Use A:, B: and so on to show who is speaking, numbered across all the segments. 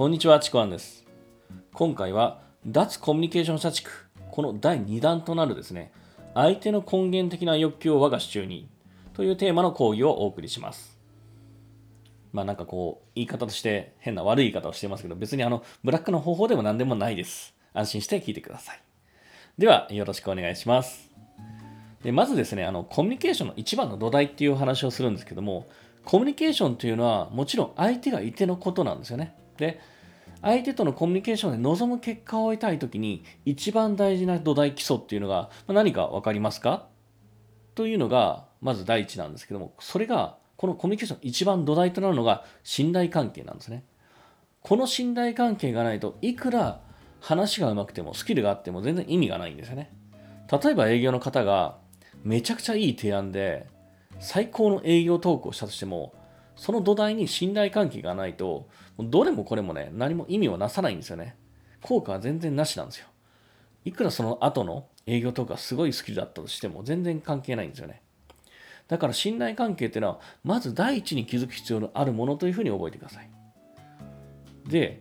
A: こんにちは、チコアンです。今回は、脱コミュニケーション社畜、この第2弾となるですね、相手の根源的な欲求を我が手中にというテーマの講義をお送りします。まあなんかこう、言い方として変な悪い言い方をしてますけど、別にあの、ブラックの方法でも何でもないです。安心して聞いてください。では、よろしくお願いします。でまずですねあの、コミュニケーションの一番の土台っていう話をするんですけども、コミュニケーションというのは、もちろん相手がいてのことなんですよね。で、相手とのコミュニケーションで望む結果を得たいときに、一番大事な土台基礎っていうのが、何か分かりますか？というのが、まず第一なんですけども、それが、このコミュニケーション一番土台となるのが、信頼関係なんですね。この信頼関係がないといくら話が上手くてもスキルがあっても全然意味がないんですよね。例えば営業の方がめちゃくちゃいい提案で最高の営業トークをしたとしてもその土台に信頼関係がないとどれもこれもね何も意味をなさないんですよね。効果は全然なしなんですよ。いくらその後の営業トークがすごいスキルだったとしても全然関係ないんですよね。だから信頼関係っていうのはまず第一に気づく必要のあるものというふうに覚えてください。で、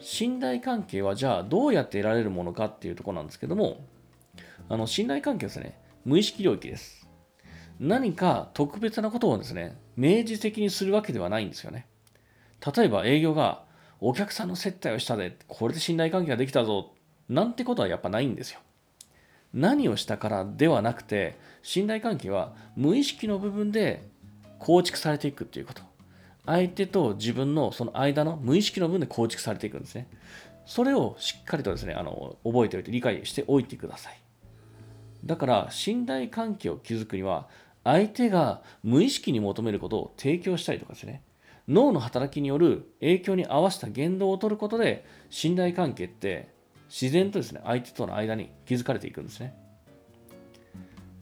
A: 信頼関係はじゃあどうやって得られるものかっていうところなんですけども、あの信頼関係ですね、無意識領域です。何か特別なことをですね、明示的にするわけではないんですよね。例えば営業がお客さんの接待をしたで、これで信頼関係ができたぞ、なんてことはやっぱないんですよ。何をしたからではなくて、信頼関係は無意識の部分で構築されていくっていうこと。相手と自分のその間の無意識の部分で構築されていくんですね。それをしっかりとですね、あの覚えておいて理解しておいてください。だから信頼関係を築くには相手が無意識に求めることを提供したりとかですね。脳の働きによる影響に合わせた言動を取ることで信頼関係って自然とですね相手との間に築かれていくんですね。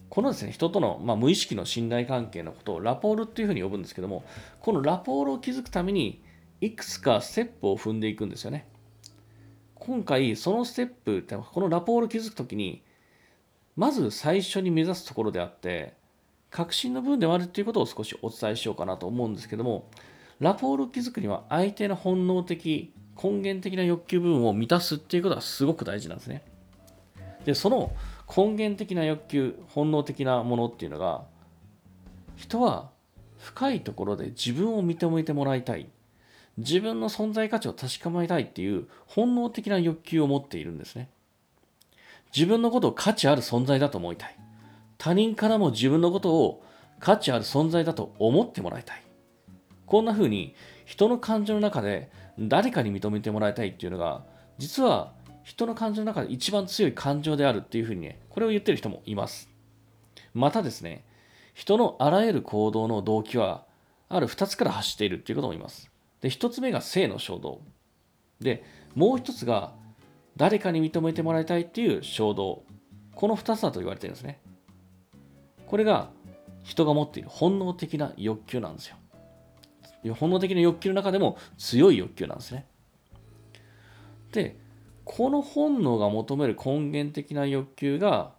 A: このですね人との、まあ、無意識の信頼関係のことをラポールっていうふうに呼ぶんですけどもこのラポールを築くためにいくつかステップを踏んでいくんですよね。今回そのステップってこのラポールを築くときにまず最初に目指すところであって、確信の部分ではあるということを少しお伝えしようかなと思うんですけども、ラポールを築くには相手の本能的、根源的な欲求部分を満たすっていうことがすごく大事なんですね。で、その根源的な欲求、本能的なものっていうのが、人は深いところで自分を認めてもらいたい。自分の存在価値を確かめたいっていう本能的な欲求を持っているんですね。自分のことを価値ある存在だと思いたい。他人からも自分のことを価値ある存在だと思ってもらいたい。こんな風に人の感情の中で誰かに認めてもらいたいっていうのが実は人の感情の中で一番強い感情であるっていう風にね、これを言ってる人もいます。またですね、人のあらゆる行動の動機はある2つから発しているっていうこともいます。で、1つ目が性の衝動。で、もう1つが誰かに認めてもらいたいっていう衝動。この2つだと言われてるんですね。これが人が持っている本能的な欲求なんですよ。本能的な欲求の中でも強い欲求なんですね。で、この本能が求める根源的な欲求が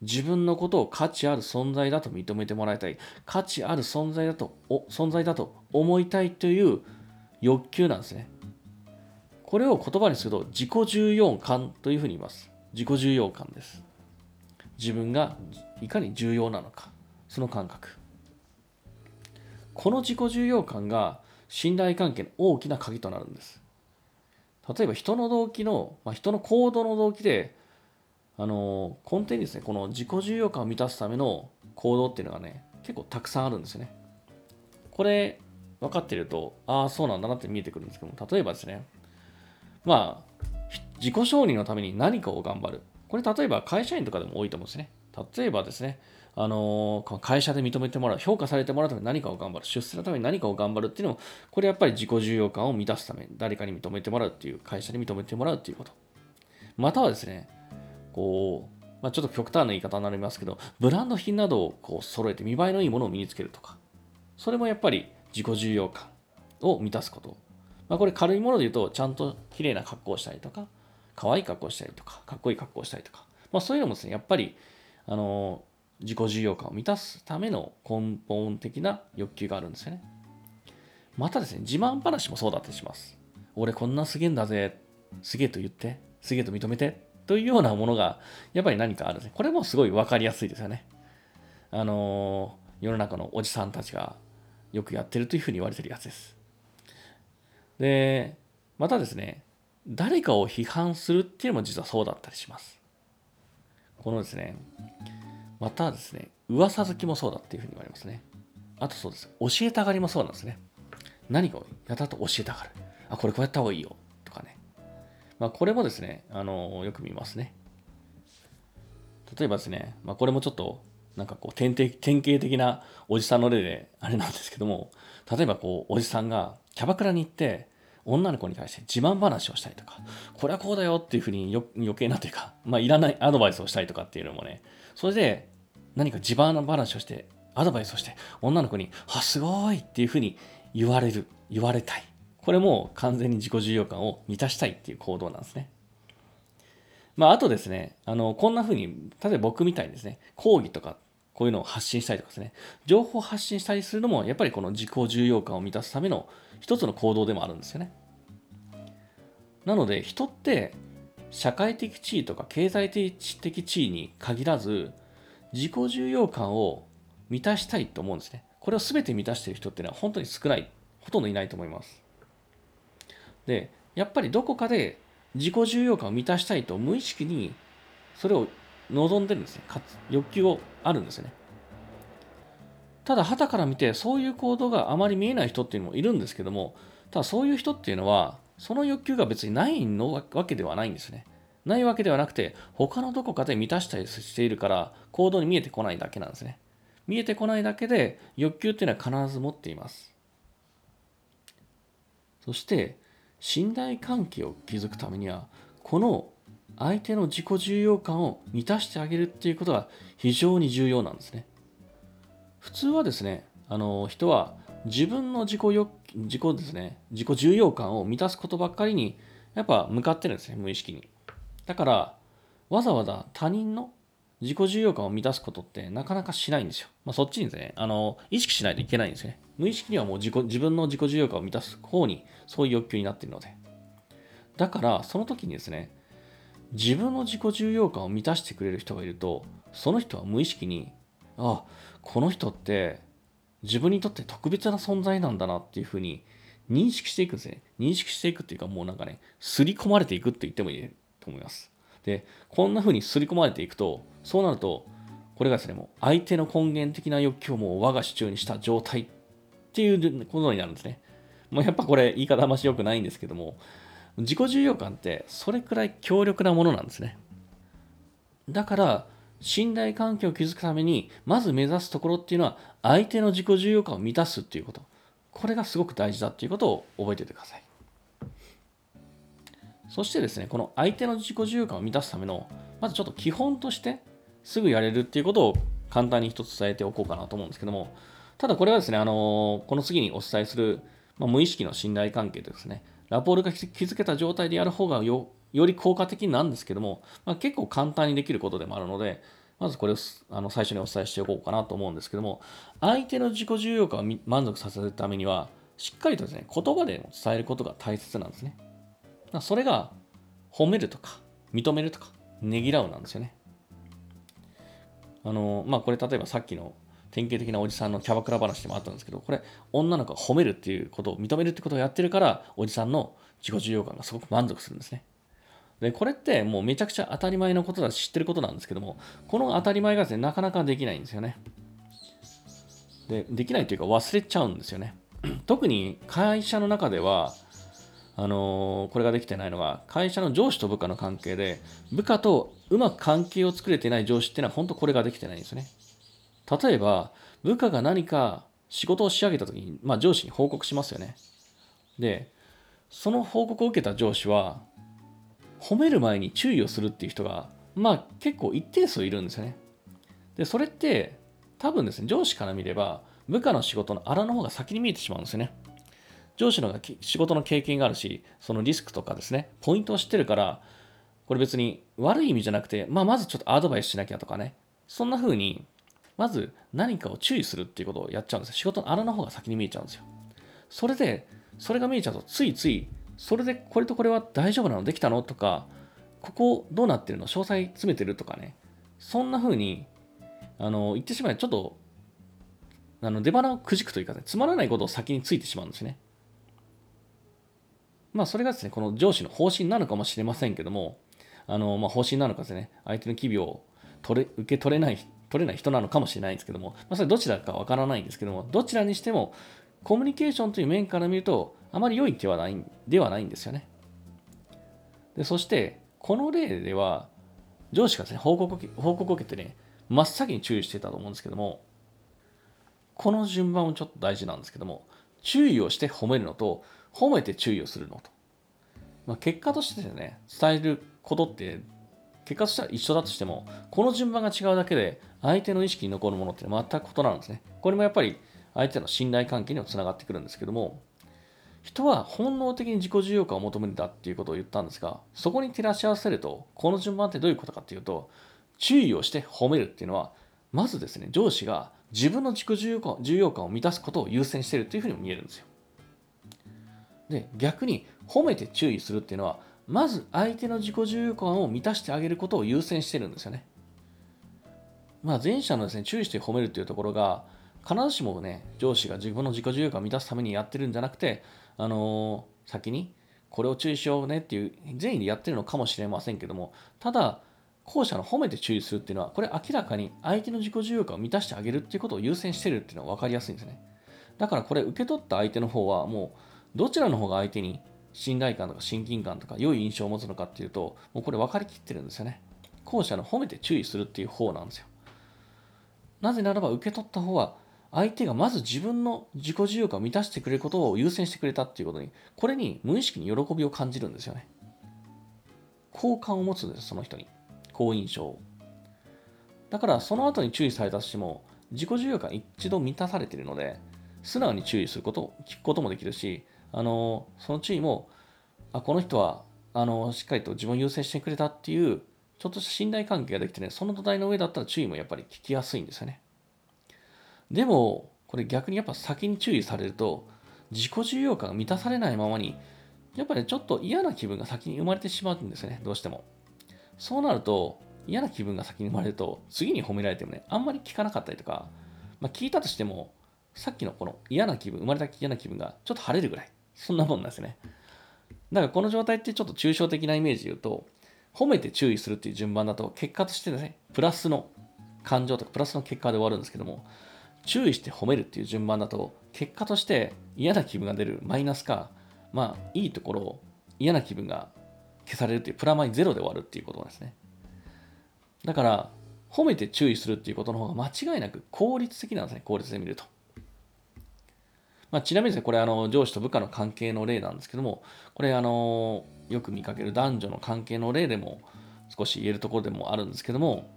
A: 自分のことを価値ある存在だと認めてもらいたい。価値ある存在だと、存在だと思いたいという欲求なんですね。これを言葉にすると自己重要感というふうに言います。自己重要感です。自分がいかに重要なのか、その感覚。この自己重要感が信頼関係の大きな鍵となるんです。例えば人の動機の、まあ、人の行動の動機で、あの根底にですね、この自己重要感を満たすための行動っていうのがね、結構たくさんあるんですよね。これ分かっていると、ああ、そうなんだなって見えてくるんですけども、例えばですね、まあ、自己承認のために何かを頑張る。これ、例えば会社員とかでも多いと思うんですね。例えばですね、あの会社で認めてもらう、評価されてもらうために何かを頑張る、出世のために何かを頑張るっていうのも、これやっぱり自己重要感を満たすため、誰かに認めてもらうっていう、会社に認めてもらうっていうこと。またはですね、こう、まあ、ちょっと極端な言い方になりますけど、ブランド品などをこう揃えて見栄えのいいものを身につけるとか、それもやっぱり自己重要感を満たすこと。まあ、これ軽いもので言うと、ちゃんと綺麗な格好をしたりとか、可愛い格好したりとか、かっこいい格好したりとか、まあ、そういうのもですね、やっぱり、あの自己重要感を満たすための根本的な欲求があるんですよね。またですね、自慢話もそうだったりします。俺こんなすげえんだぜ、すげえと言って、すげえと認めて、というようなものが、やっぱり何かあるんですね。これもすごい分かりやすいですよね。あの、世の中のおじさんたちがよくやってるというふうに言われてるやつです。で、またですね、誰かを批判するっていうのも実はそうだったりします。このですね、またですね、噂好きもそうだっていうふうに言われますね。あとそうです。教えたがりもそうなんですね。何かをやったと教えたがる。あ、これこうやった方がいいよ。とかね。まあ、これもですね、あの、よく見ますね。例えばですね、まあ、これもちょっと、なんかこう典型、典型的なおじさんの例であれなんですけども、例えばこう、おじさんがキャバクラに行って、女の子に対して自慢話をしたりとか、これはこうだよっていうふうに余計なというか、まあ、いらないアドバイスをしたりとかっていうのもね、それで何か自慢話をして、アドバイスをして、女の子に、あ、すごいっていうふうに言われる、言われたい。これも完全に自己重要感を満たしたいっていう行動なんですね。まあ、あとですね、あの、こんなふうに、例えば僕みたいにですね、講義とか、こういうのを発信したりとかですね、情報を発信したりするのも、やっぱりこの自己重要感を満たすための一つの行動でもあるんですよね。なので、人って社会的地位とか経済的地位に限らず、自己重要感を満たしたいと思うんですね。これを全て満たしている人っていうのは本当に少ない、ほとんどいないと思います。で、やっぱりどこかで自己重要感を満たしたいと無意識にそれを望んでるんですね。かつ欲求をあるんですよね。ただ、旗から見てそういう行動があまり見えない人っていうのもいるんですけども、ただそういう人っていうのは、その欲求が別にないのわけではないんですね。ないわけではなくて、他のどこかで満たしたりしているから、行動に見えてこないだけなんですね。見えてこないだけで、欲求っていうのは必ず持っています。そして、信頼関係を築くためには、この相手の自己重要感を満たしてあげるっていうことが非常に重要なんですね。普通はですね、あの人は自分の自己欲自己ですね、自己重要感を満たすことばっかりにやっぱ向かってるんですね、無意識に。だから、わざわざ他人の自己重要感を満たすことってなかなかしないんですよ。まあ、そっちにですね、あの、意識しないといけないんですね。無意識にはもう自己自分の自己重要感を満たす方にそういう欲求になっているので。だから、その時にですね、自分の自己重要感を満たしてくれる人がいると、その人は無意識に、あ、この人って自分にとって特別な存在なんだなっていうふうに認識していくんですね。認識していくっていうか、もうなんかね、刷り込まれていくって言ってもいいと思います。で、こんな風に刷り込まれていくと、そうなると、これがですね、もう相手の根源的な欲求をもう我が手中にした状態っていうことになるんですね。もうやっぱこれ言い方あまし良くないんですけども、自己重要感ってそれくらい強力なものなんですね。だから、信頼関係を築くために、まず目指すところっていうのは、相手の自己重要感を満たすっていうこと。これがすごく大事だっていうことを覚えておいてください。そしてですね、この相手の自己重要感を満たすための、まずちょっと基本として、すぐやれるっていうことを簡単に一つ伝えておこうかなと思うんですけども、ただこれはですね、あのこの次にお伝えする、まあ、無意識の信頼関係とですね、ラポールが築けた状態でやる方がよより効果的なんですけども、まあ、結構簡単にできることでもあるので、まずこれをあの最初にお伝えしておこうかなと思うんですけども、相手の自己重要感を満足させるためには、しっかりとですね、言葉で伝えることが大切なんですね。それが褒めるとか、認めるとか、ねぎらうなんですよね。あの、まあ、これ例えばさっきの典型的なおじさんのキャバクラ話でもあったんですけど、これ、女の子が褒めるっていうことを、認めるってことをやってるから、おじさんの自己重要感がすごく満足するんですね。で、これってもうめちゃくちゃ当たり前のことだし知ってることなんですけども、この当たり前がですね、なかなかできないんですよね。で、できないというか忘れちゃうんですよね。特に会社の中では、あのー、これができてないのは、会社の上司と部下の関係で、部下とうまく関係を作れてない上司っていうのは、本当これができてないんですよね。例えば、部下が何か仕事を仕上げたときに、まあ、上司に報告しますよね。で、その報告を受けた上司は、褒める前に注意をするっていう人が、まあ結構一定数いるんですよね。で、それって多分ですね、上司から見れば、部下の仕事の荒の方が先に見えてしまうんですよね。上司のが仕事の経験があるし、そのリスクとかですね、ポイントを知ってるから、これ別に悪い意味じゃなくて、まあ、まずちょっとアドバイスしなきゃとかね、そんな風に、まず何かを注意するっていうことをやっちゃうんですよ。仕事の荒の方が先に見えちゃうんですよ。それで、それが見えちゃうと、ついついそれでこれとこれは大丈夫なの？できたの？とか、ここどうなってるの？詳細詰めてるとかね、そんな風に、あの、言ってしまえばちょっと、あの出花をくじくというかね、つまらないことを先についてしまうんですね。まあ、それがですね、この上司の方針なのかもしれませんけども、あの、まあ、方針なのかですね、相手の機微を取れ受け取れない、取れない人なのかもしれないんですけども、まあ、それどちらかわからないんですけども、どちらにしても、コミュニケーションという面から見ると、あまり良い手はないではないんですよね。でそして、この例では、上司がですね、報告報告を受けてね、真っ先に注意してたと思うんですけども、この順番もちょっと大事なんですけども、注意をして褒めるのと、褒めて注意をするのと。まあ、結果としてね、伝えることって、結果としては一緒だとしても、この順番が違うだけで、相手の意識に残るものって全く異なるんですね。これもやっぱり相手の信頼関係にもつながってくるんですけども、人は本能的に自己重要感を求めるんだっていうことを言ったんですが、そこに照らし合わせると、この順番ってどういうことかっていうと、注意をして褒めるっていうのは、まずですね、上司が自分の自己重要感重要感を満たすことを優先しているというふうにも見えるんですよ。で、逆に褒めて注意するっていうのは、まず相手の自己重要感を満たしてあげることを優先してるんですよね。まあ、前者のですね、注意して褒めるっていうところが、必ずしもね、上司が自分の自己重要感を満たすためにやってるんじゃなくて、あのー、先にこれを注意しようねっていう善意でやってるのかもしれませんけども、ただ、後者の褒めて注意するっていうのは、これ明らかに相手の自己重要感を満たしてあげるっていうことを優先してるっていうのは分かりやすいんですね。だからこれ受け取った相手の方はもうどちらの方が相手に信頼感とか親近感とか良い印象を持つのかっていうと、もうこれ分かりきってるんですよね。後者の褒めて注意するっていう方なんですよ。なぜならば受け取った方は相手がまず自分の自己需要感を満たしてくれることを優先してくれたっていうことに、これに無意識に喜びを感じるんですよね。好感を持つんです、その人に。好印象を。だからその後に注意されたとしても、自己需要感一度満たされているので、素直に注意すること、聞くこともできるし、あのその注意も、あ、この人は、あのしっかりと自分を優先してくれたっていう、ちょっとした信頼関係ができてね、その土台の上だったら注意もやっぱり聞きやすいんですよね。でも、これ逆にやっぱ先に注意されると、自己重要感が満たされないままに、やっぱりねちょっと嫌な気分が先に生まれてしまうんですね、どうしても。そうなると、嫌な気分が先に生まれると、次に褒められてもね、あんまり聞かなかったりとか、まあ、聞いたとしても、さっきのこの嫌な気分、生まれた嫌な気分がちょっと晴れるぐらい、そんなもんなんですね。だからこの状態ってちょっと抽象的なイメージで言うと、褒めて注意するっていう順番だと、結果としてですね、プラスの感情とかプラスの結果で終わるんですけども、注意して褒めるっていう順番だと、結果として嫌な気分が出るマイナスか、まあ、いいところを嫌な気分が消されるっていうプラマイゼロで終わるっていうことですね。だから、褒めて注意するっていうことの方が間違いなく効率的なんですね、効率で見ると。まあ、ちなみにですね、これあの上司と部下の関係の例なんですけども、これあのよく見かける男女の関係の例でも少し言えるところでもあるんですけども、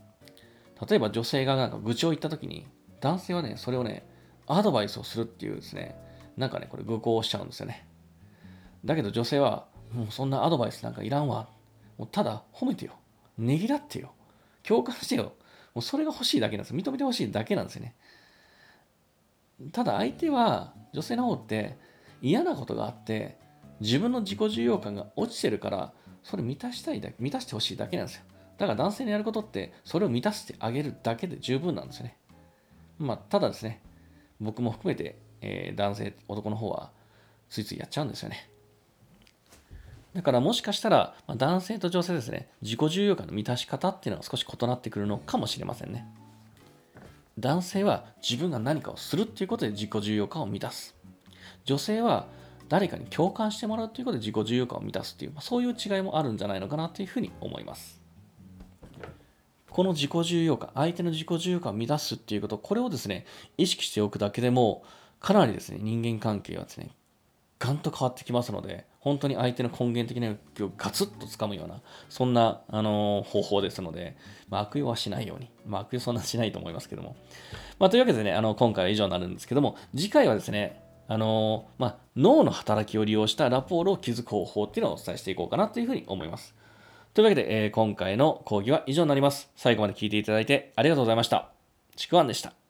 A: 例えば女性がなんか愚痴を言ったときに、男性はね、それをね、アドバイスをするっていうですね、なんかね、これ愚行しちゃうんですよね。だけど女性は、もうそんなアドバイスなんかいらんわ。もうただ褒めてよ。ねぎらってよ。共感してよ。もうそれが欲しいだけなんです。認めてほしいだけなんですよね。ただ相手は、女性の方って嫌なことがあって、自分の自己重要感が落ちてるから、それ満たしたいだけ、満たしてほしいだけなんですよ。だから男性のやることって、それを満たしてあげるだけで十分なんですよね。まあ、ただですね、僕も含めて、えー、男性、男の方は、ついついやっちゃうんですよね。だからもしかしたら、まあ、男性と女性ですね、自己重要感の満たし方っていうのが少し異なってくるのかもしれませんね。男性は自分が何かをするっていうことで自己重要感を満たす。女性は誰かに共感してもらうということで自己重要感を満たすっていう、まあ、そういう違いもあるんじゃないのかなというふうに思います。この自己重要感、相手の自己重要感を満たすっていうこと、これをですね、意識しておくだけでも、かなりですね、人間関係はですね、ガンと変わってきますので、本当に相手の根源的な欲求をガツッとつかむような、そんな、あの方法ですので、まあ、悪用はしないように。まあ、悪用そんなしないと思いますけども。まあ、というわけでね、あの今回は以上になるんですけども、次回はですね、あのまあ、脳の働きを利用したラポールを築く方法っていうのをお伝えしていこうかなというふうに思います。というわけで、えー、今回の講義は以上になります。最後まで聞いていただいてありがとうございました。ちくわんでした。